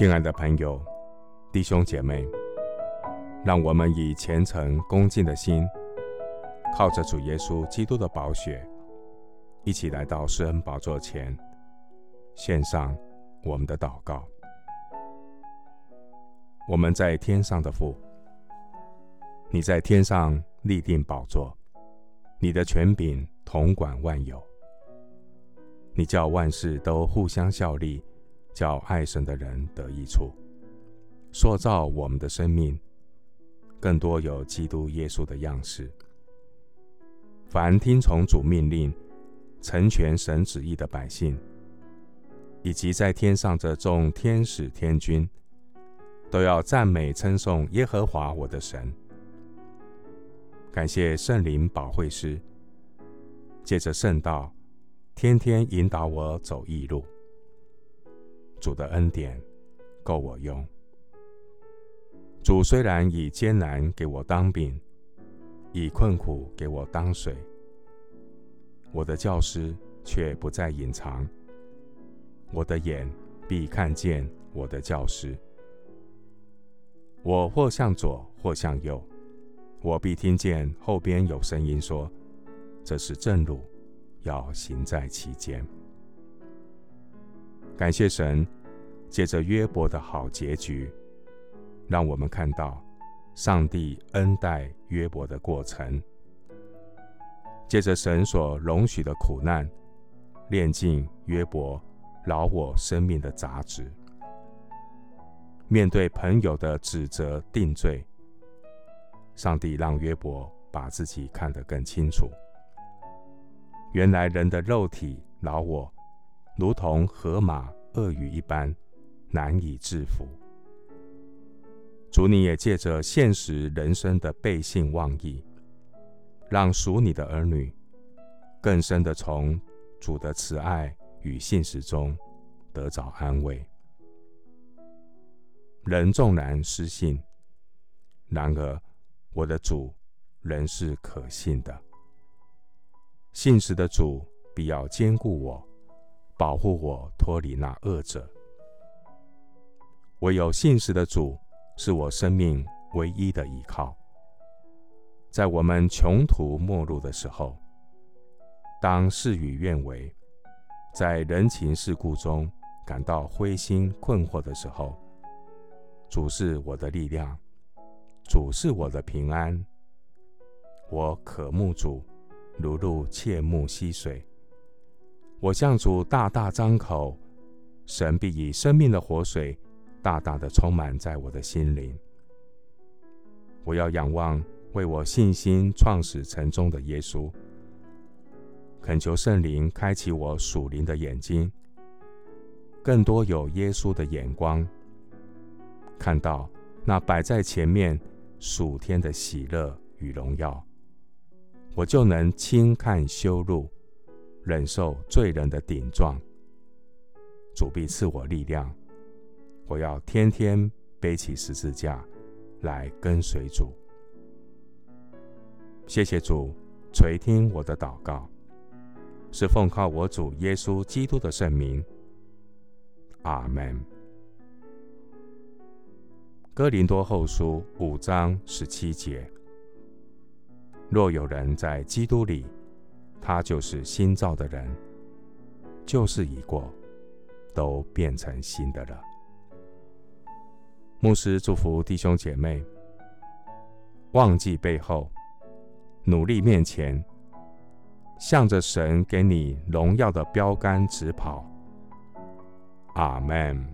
亲爱的朋友、弟兄姐妹，让我们以虔诚恭敬的心，靠着主耶稣基督的宝血，一起来到施恩宝座前，献上我们的祷告。我们在天上的父，你在天上立定宝座，你的权柄统管万有，你叫万事都互相效力。叫爱神的人得益处，塑造我们的生命，更多有基督耶稣的样式。凡听从主命令、成全神旨意的百姓，以及在天上这众天使天君，都要赞美称颂耶和华我的神。感谢圣灵保惠师，借着圣道，天天引导我走义路。主的恩典够我用。主虽然以艰难给我当饼，以困苦给我当水，我的教师却不再隐藏。我的眼必看见我的教师。我或向左，或向右，我必听见后边有声音说：“这是正路，要行在其间。”感谢神，借着约伯的好结局，让我们看到上帝恩待约伯的过程。借着神所容许的苦难，炼净约伯老我生命的杂质。面对朋友的指责定罪，上帝让约伯把自己看得更清楚。原来人的肉体老我，如同河马。鳄鱼一般难以制服。主，你也借着现实人生的背信忘义，让属你的儿女更深的从主的慈爱与信实中得着安慰。人纵然失信，然而我的主仍是可信的。信实的主必要坚固我。保护我脱离那恶者。唯有信实的主是我生命唯一的依靠。在我们穷途末路的时候，当事与愿违，在人情世故中感到灰心困惑的时候，主是我的力量，主是我的平安。我渴慕主，如鹿切慕溪水。我向主大大张口，神必以生命的活水大大的充满在我的心灵。我要仰望为我信心创始成终的耶稣，恳求圣灵开启我属灵的眼睛，更多有耶稣的眼光，看到那摆在前面属天的喜乐与荣耀，我就能轻看修路。忍受罪人的顶撞，主必赐我力量。我要天天背起十字架来跟随主。谢谢主垂听我的祷告，是奉靠我主耶稣基督的圣名。阿门。哥林多后书五章十七节：若有人在基督里，他就是新造的人，旧事已过，都变成新的了。牧师祝福弟兄姐妹，忘记背后，努力面前，向着神给你荣耀的标杆直跑。阿门。